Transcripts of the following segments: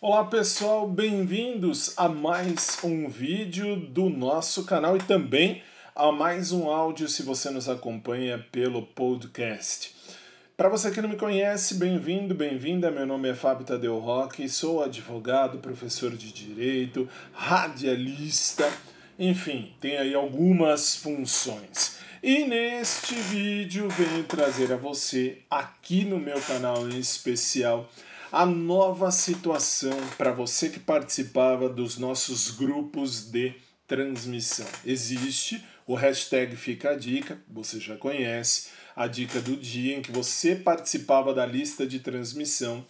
Olá pessoal, bem-vindos a mais um vídeo do nosso canal e também a mais um áudio se você nos acompanha pelo podcast. Para você que não me conhece, bem-vindo, bem-vinda. Meu nome é Fábio Tadeu Roque, sou advogado, professor de direito, radialista, enfim, tem aí algumas funções. E neste vídeo venho trazer a você, aqui no meu canal em especial, a nova situação para você que participava dos nossos grupos de transmissão. Existe o hashtag Fica a Dica, você já conhece, a dica do dia em que você participava da lista de transmissão.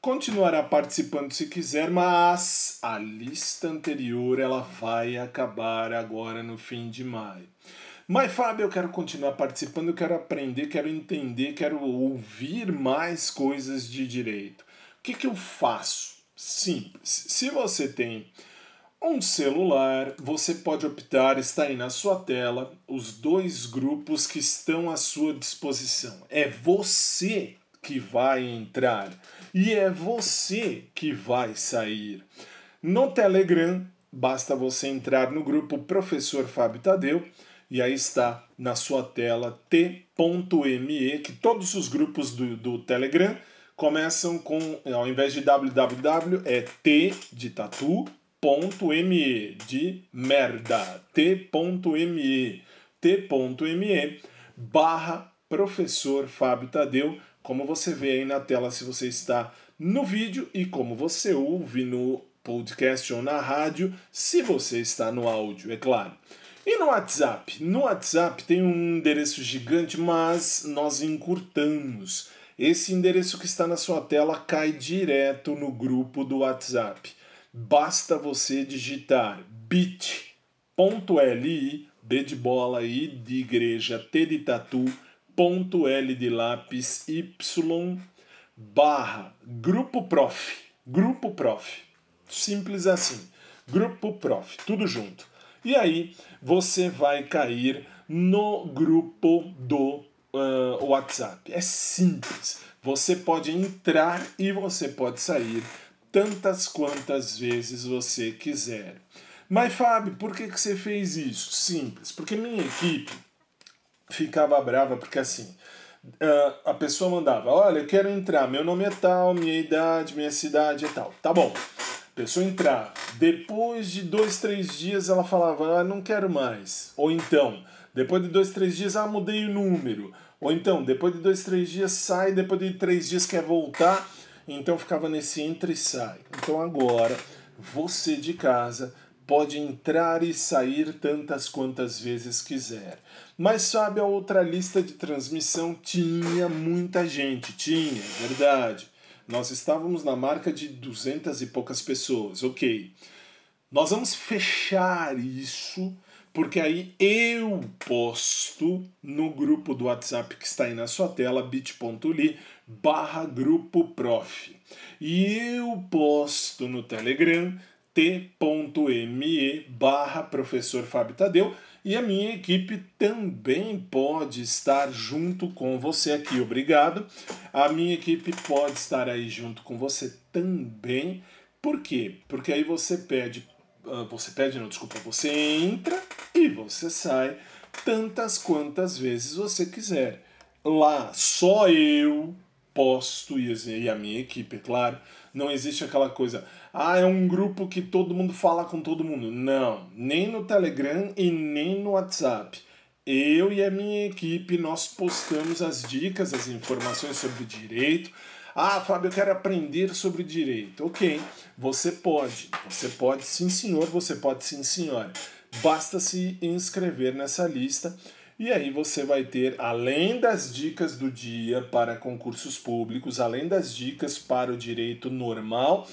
Continuará participando se quiser, mas a lista anterior ela vai acabar agora no fim de maio. Mas, Fábio, eu quero continuar participando, eu quero aprender, quero entender, quero ouvir mais coisas de direito. O que, que eu faço? Simples. Se você tem um celular, você pode optar, está aí na sua tela, os dois grupos que estão à sua disposição. É você que vai entrar e é você que vai sair. No Telegram, basta você entrar no grupo Professor Fábio Tadeu e aí está na sua tela t.me, que todos os grupos do, do Telegram começam com, ao invés de www, é t de tatu, ponto .me, de merda, t.me, t.me, barra professor Fábio Tadeu, como você vê aí na tela se você está no vídeo e como você ouve no podcast ou na rádio, se você está no áudio, é claro. E no WhatsApp? No WhatsApp tem um endereço gigante, mas nós encurtamos. Esse endereço que está na sua tela cai direto no grupo do WhatsApp. Basta você digitar bit.li, B de bola, I de igreja, T de tatu, ponto L de lápis, Y, barra, grupo prof. Grupo prof. Simples assim. Grupo prof. Tudo junto. E aí você vai cair no grupo do uh, WhatsApp. É simples. Você pode entrar e você pode sair tantas quantas vezes você quiser. Mas, Fábio, por que, que você fez isso? Simples, porque minha equipe ficava brava, porque assim, uh, a pessoa mandava: Olha, eu quero entrar, meu nome é tal, minha idade, minha cidade é tal. Tá bom pessoa entrar, depois de dois, três dias ela falava, ah, não quero mais. Ou então, depois de dois, três dias, ah, mudei o número. Ou então, depois de dois, três dias sai, depois de três dias quer voltar. Então ficava nesse entra e sai. Então agora, você de casa pode entrar e sair tantas quantas vezes quiser. Mas sabe, a outra lista de transmissão tinha muita gente, tinha, é verdade. Nós estávamos na marca de duzentas e poucas pessoas, ok. Nós vamos fechar isso, porque aí eu posto no grupo do WhatsApp que está aí na sua tela, bit.ly barra grupo prof. E eu posto no Telegram t.me barra professor Fábio Tadeu e a minha equipe também pode estar junto com você aqui. Obrigado. A minha equipe pode estar aí junto com você também. Por quê? Porque aí você pede, você pede, não, desculpa, você entra e você sai tantas quantas vezes você quiser. Lá só eu posto e a minha equipe, é claro. Não existe aquela coisa, ah, é um grupo que todo mundo fala com todo mundo. Não, nem no Telegram e nem no WhatsApp. Eu e a minha equipe nós postamos as dicas, as informações sobre direito. Ah, Fábio, eu quero aprender sobre direito. Ok, você pode. Você pode, sim, senhor, você pode, sim, senhora. Basta se inscrever nessa lista e aí você vai ter, além das dicas do dia para concursos públicos, além das dicas para o direito normal,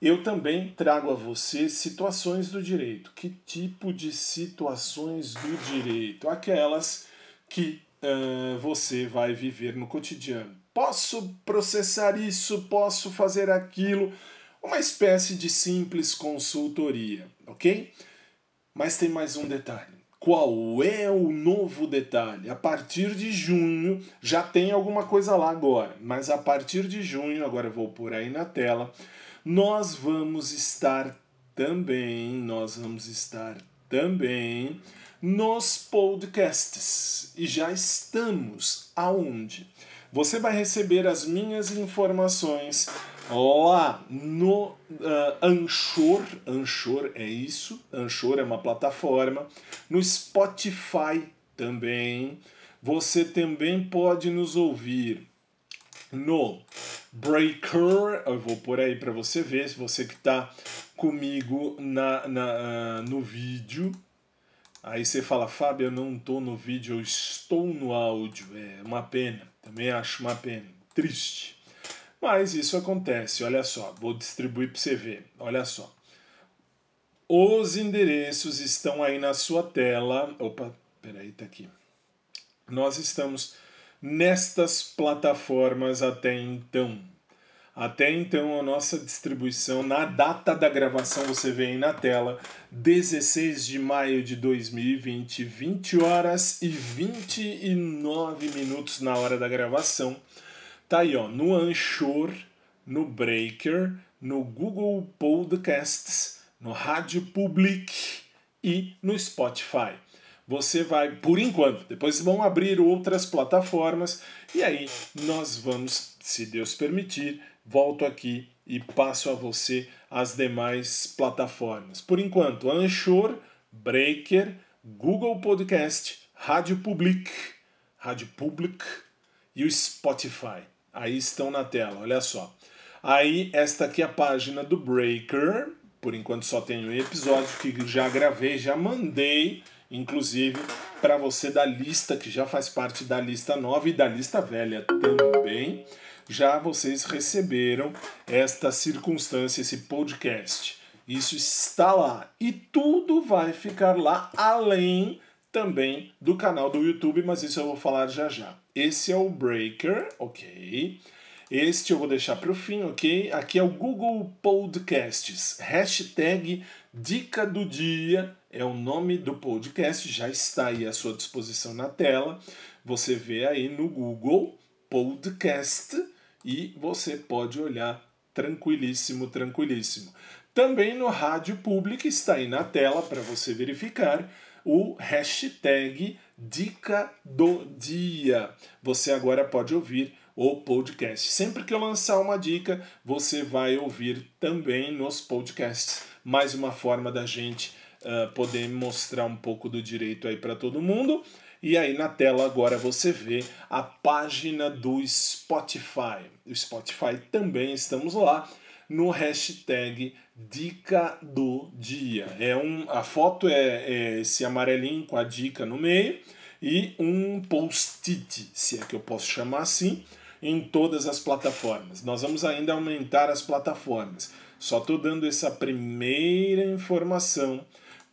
eu também trago a você situações do direito. Que tipo de situações do direito? Aquelas que uh, você vai viver no cotidiano. Posso processar isso, posso fazer aquilo. Uma espécie de simples consultoria, ok? Mas tem mais um detalhe. Qual é o novo detalhe? A partir de junho, já tem alguma coisa lá agora, mas a partir de junho, agora eu vou por aí na tela, nós vamos estar também, nós vamos estar também nos podcasts. E já estamos aonde? Você vai receber as minhas informações lá no uh, Anchor. Anchor é isso. Anchor é uma plataforma. No Spotify também. Você também pode nos ouvir no Breaker. Eu vou por aí para você ver. Se você que está comigo na, na, uh, no vídeo. Aí você fala, Fábio, eu não estou no vídeo, eu estou no áudio. É uma pena. Também acho uma pena. Triste. Mas isso acontece, olha só. Vou distribuir para você ver. Olha só. Os endereços estão aí na sua tela. Opa, peraí, tá aqui. Nós estamos nestas plataformas até então. Até então, a nossa distribuição, na data da gravação, você vê aí na tela, 16 de maio de 2020, 20 horas e 29 minutos na hora da gravação. Tá aí, ó, no Anchor, no Breaker, no Google Podcasts, no Rádio Public e no Spotify. Você vai, por enquanto, depois vão abrir outras plataformas e aí nós vamos, se Deus permitir, volto aqui e passo a você as demais plataformas. Por enquanto, Anchor, Breaker, Google Podcast, Rádio Public, Rádio Public e o Spotify. Aí estão na tela, olha só. Aí, esta aqui é a página do Breaker. Por enquanto só um episódio que já gravei, já mandei, inclusive, para você da lista, que já faz parte da lista nova e da lista velha também já vocês receberam esta circunstância, esse podcast. Isso está lá. E tudo vai ficar lá, além também do canal do YouTube, mas isso eu vou falar já já. Esse é o Breaker, ok? Este eu vou deixar para o fim, ok? Aqui é o Google Podcasts. Hashtag Dica do Dia é o nome do podcast, já está aí à sua disposição na tela. Você vê aí no Google Podcast e você pode olhar tranquilíssimo, tranquilíssimo. Também no Rádio Pública está aí na tela para você verificar o hashtag Dica do Dia. Você agora pode ouvir o podcast. Sempre que eu lançar uma dica, você vai ouvir também nos podcasts. Mais uma forma da gente uh, poder mostrar um pouco do direito aí para todo mundo. E aí na tela agora você vê a página do Spotify. O Spotify também estamos lá no hashtag Dica do Dia. É um, a foto é, é esse amarelinho com a dica no meio e um post-it, se é que eu posso chamar assim, em todas as plataformas. Nós vamos ainda aumentar as plataformas. Só estou dando essa primeira informação.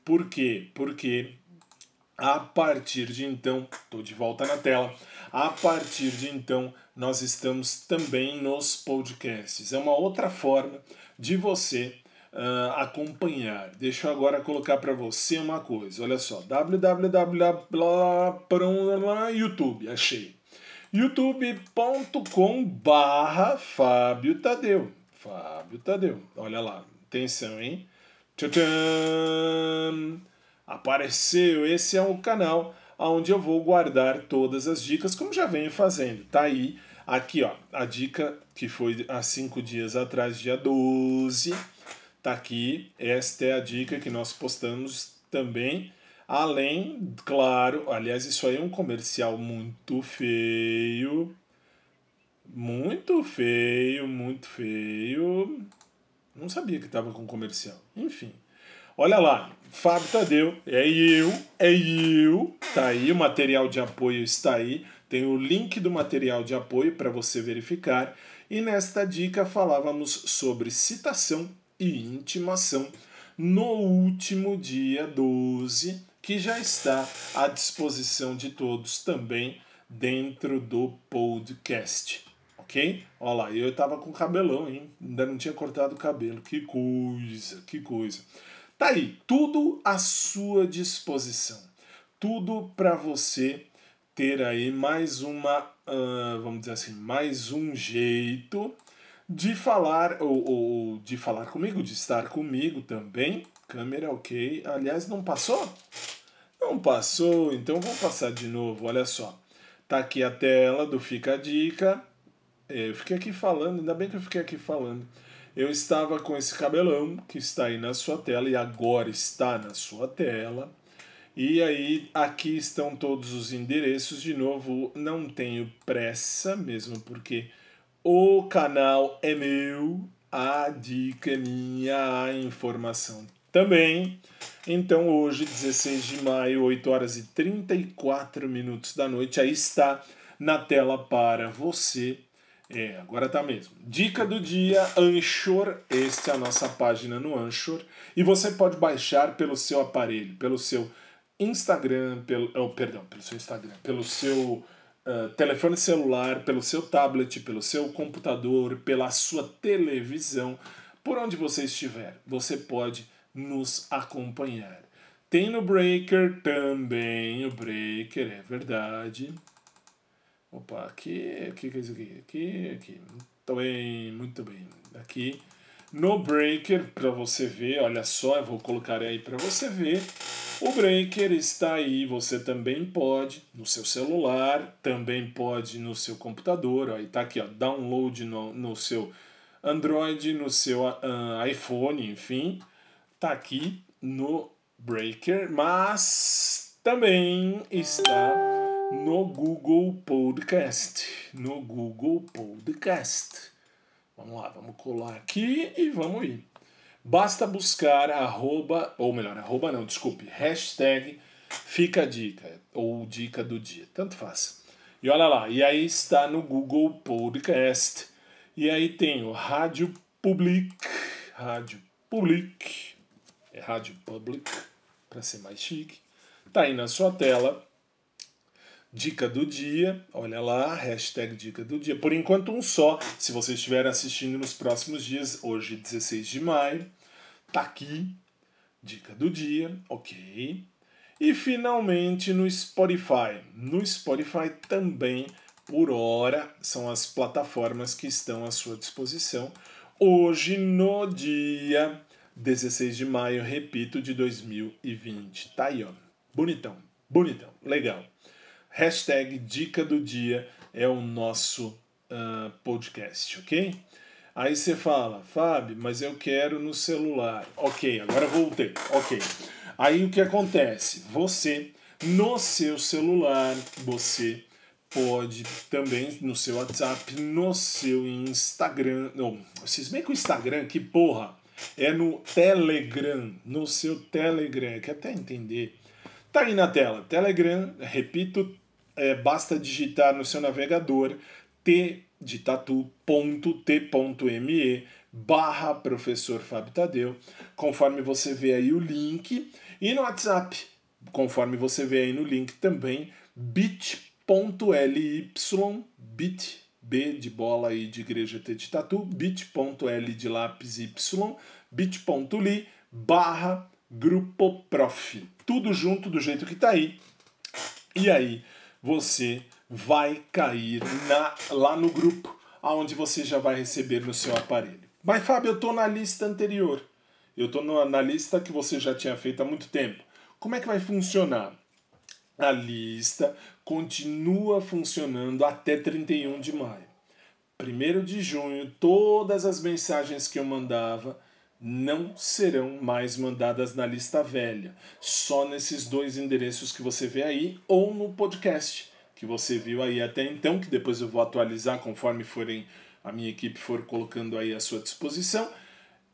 Por quê? Porque a partir de então, estou de volta na tela. A partir de então, nós estamos também nos podcasts. É uma outra forma de você uh, acompanhar. Deixa eu agora colocar para você uma coisa. Olha só, www.youtube, achei. youtube.com barra Fábio Tadeu. Fábio Tadeu. Olha lá, atenção, hein? Tchau, apareceu. Esse é o canal onde eu vou guardar todas as dicas, como já venho fazendo. Tá aí, aqui ó, a dica que foi há cinco dias atrás, dia 12. Tá aqui, esta é a dica que nós postamos também. Além, claro, aliás, isso aí é um comercial muito feio. Muito feio, muito feio. Não sabia que estava com comercial. Enfim. Olha lá, Fábio Tadeu, é eu, é eu. Tá aí, o material de apoio está aí. Tem o link do material de apoio para você verificar. E nesta dica falávamos sobre citação e intimação no último dia 12, que já está à disposição de todos também dentro do podcast. Ok? Olha lá, eu tava com cabelão, hein? Ainda não tinha cortado o cabelo. Que coisa, que coisa. Tá aí, tudo à sua disposição. Tudo para você ter aí mais uma, uh, vamos dizer assim, mais um jeito de falar, ou, ou de falar comigo, de estar comigo também. Câmera ok. Aliás, não passou? Não passou, então vou passar de novo. Olha só. Tá aqui a tela do Fica a Dica. É, eu fiquei aqui falando, ainda bem que eu fiquei aqui falando. Eu estava com esse cabelão que está aí na sua tela e agora está na sua tela. E aí, aqui estão todos os endereços. De novo, não tenho pressa, mesmo porque o canal é meu, a dica é minha, a informação também. Então, hoje, 16 de maio, 8 horas e 34 minutos da noite, aí está na tela para você. É, agora tá mesmo. Dica do dia, Anchor. Esta é a nossa página no Anchor. E você pode baixar pelo seu aparelho, pelo seu Instagram, pelo, oh, perdão, pelo seu Instagram, pelo seu uh, telefone celular, pelo seu tablet, pelo seu computador, pela sua televisão, por onde você estiver, você pode nos acompanhar. Tem no Breaker também, o Breaker, é verdade. Opa, aqui, aqui, que é isso aqui? Aqui, aqui. Muito bem, muito bem. Aqui no Breaker, para você ver, olha só, eu vou colocar aí para você ver. O Breaker está aí, você também pode no seu celular, também pode no seu computador, aí tá aqui, ó, download no, no seu Android, no seu uh, iPhone, enfim, tá aqui no Breaker, mas também está no Google Podcast, no Google Podcast. Vamos lá, vamos colar aqui e vamos ir. Basta buscar arroba, ou melhor, arroba não, desculpe, hashtag fica a dica, ou dica do dia, tanto faz. E olha lá, e aí está no Google Podcast, e aí tem o Rádio Public, Rádio Public, é Rádio Public, para ser mais chique, tá aí na sua tela, Dica do dia, olha lá, hashtag dica do dia. Por enquanto um só, se você estiver assistindo nos próximos dias, hoje 16 de maio, tá aqui, dica do dia, ok. E finalmente no Spotify. No Spotify também, por hora, são as plataformas que estão à sua disposição. Hoje, no dia 16 de maio, repito, de 2020. Tá aí, ó. Bonitão, bonitão, legal. Hashtag Dica do Dia é o nosso uh, podcast, ok? Aí você fala, Fábio, mas eu quero no celular. Ok, agora voltei. Ok. Aí o que acontece? Você, no seu celular, você pode também no seu WhatsApp, no seu Instagram. Não, vocês veem que o Instagram, que porra, é no Telegram. No seu Telegram, quer até entender. Tá aí na tela. Telegram, repito, é, basta digitar no seu navegador t de tatu.t.me barra professor Fábio Tadeu, conforme você vê aí o link, e no WhatsApp, conforme você vê aí no link também, bit.ly, bit, B de bola e de igreja T de tatu, de lápis y, bit.ly barra grupo prof. Tudo junto do jeito que tá aí. E aí, você vai cair na, lá no grupo, aonde você já vai receber no seu aparelho. Mas Fábio, eu estou na lista anterior. Eu estou na lista que você já tinha feito há muito tempo. Como é que vai funcionar? A lista continua funcionando até 31 de maio. 1 de junho, todas as mensagens que eu mandava não serão mais mandadas na lista velha, só nesses dois endereços que você vê aí ou no podcast que você viu aí até então, que depois eu vou atualizar conforme forem a minha equipe for colocando aí à sua disposição,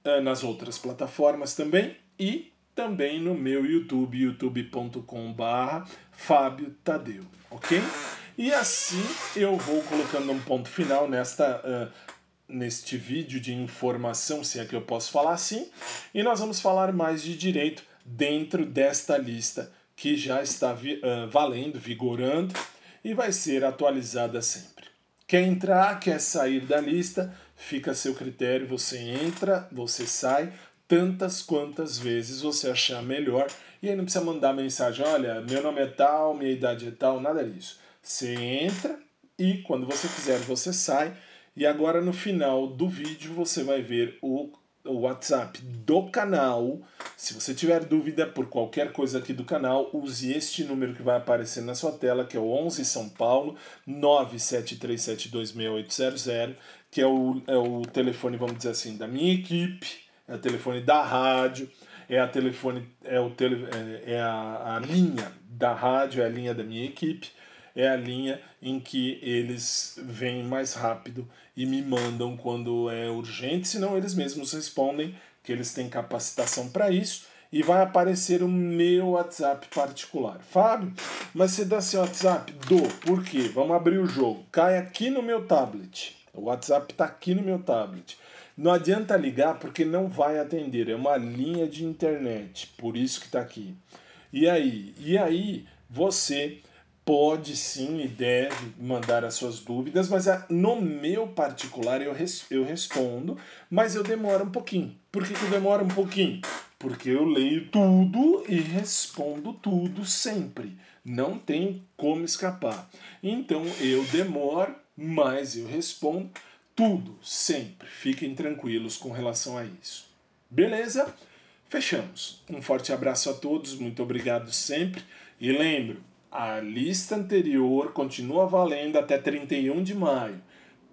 eh, nas outras plataformas também e também no meu YouTube, youtube.com/barra Fábio Tadeu, ok? E assim eu vou colocando um ponto final nesta uh, neste vídeo de informação, se é que eu posso falar assim, e nós vamos falar mais de direito dentro desta lista que já está uh, valendo, vigorando e vai ser atualizada sempre. Quer entrar, quer sair da lista, fica a seu critério, você entra, você sai, tantas quantas vezes você achar melhor, e aí não precisa mandar mensagem, olha, meu nome é tal, minha idade é tal, nada disso. Você entra e quando você quiser você sai E agora no final do vídeo você vai ver o, o WhatsApp do canal. Se você tiver dúvida por qualquer coisa aqui do canal, use este número que vai aparecer na sua tela, que é o 11 São Paulo 973726800, que é o, é o telefone, vamos dizer assim, da minha equipe, é o telefone da rádio, é a telefone, é, o tele, é, é a, a linha da rádio, é a linha da minha equipe é a linha em que eles vêm mais rápido e me mandam quando é urgente, senão eles mesmos respondem que eles têm capacitação para isso e vai aparecer o meu WhatsApp particular. Fábio, mas você dá seu WhatsApp? Do. Por quê? Vamos abrir o jogo. Cai aqui no meu tablet. O WhatsApp está aqui no meu tablet. Não adianta ligar porque não vai atender. É uma linha de internet. Por isso que está aqui. E aí? E aí você pode sim e deve mandar as suas dúvidas, mas ah, no meu particular eu, res, eu respondo, mas eu demoro um pouquinho. Por que, que eu demoro um pouquinho? Porque eu leio tudo e respondo tudo sempre. Não tem como escapar. Então eu demoro, mas eu respondo tudo sempre. Fiquem tranquilos com relação a isso. Beleza? Fechamos. Um forte abraço a todos, muito obrigado sempre. E lembro, a lista anterior continua valendo até 31 de maio.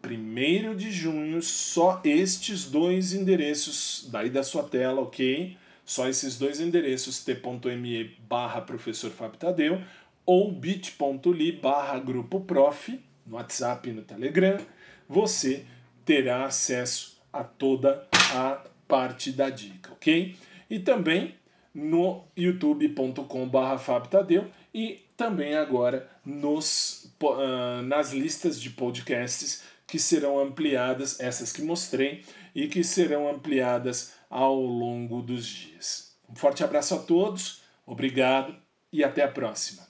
1 de junho, só estes dois endereços daí da sua tela, ok? Só esses dois endereços, t.me barra professor Tadeu ou bit.ly barra grupo prof, no WhatsApp e no Telegram, você terá acesso a toda a parte da dica, ok? E também no youtube.com barra e também agora nos, uh, nas listas de podcasts que serão ampliadas, essas que mostrei, e que serão ampliadas ao longo dos dias. Um forte abraço a todos, obrigado e até a próxima.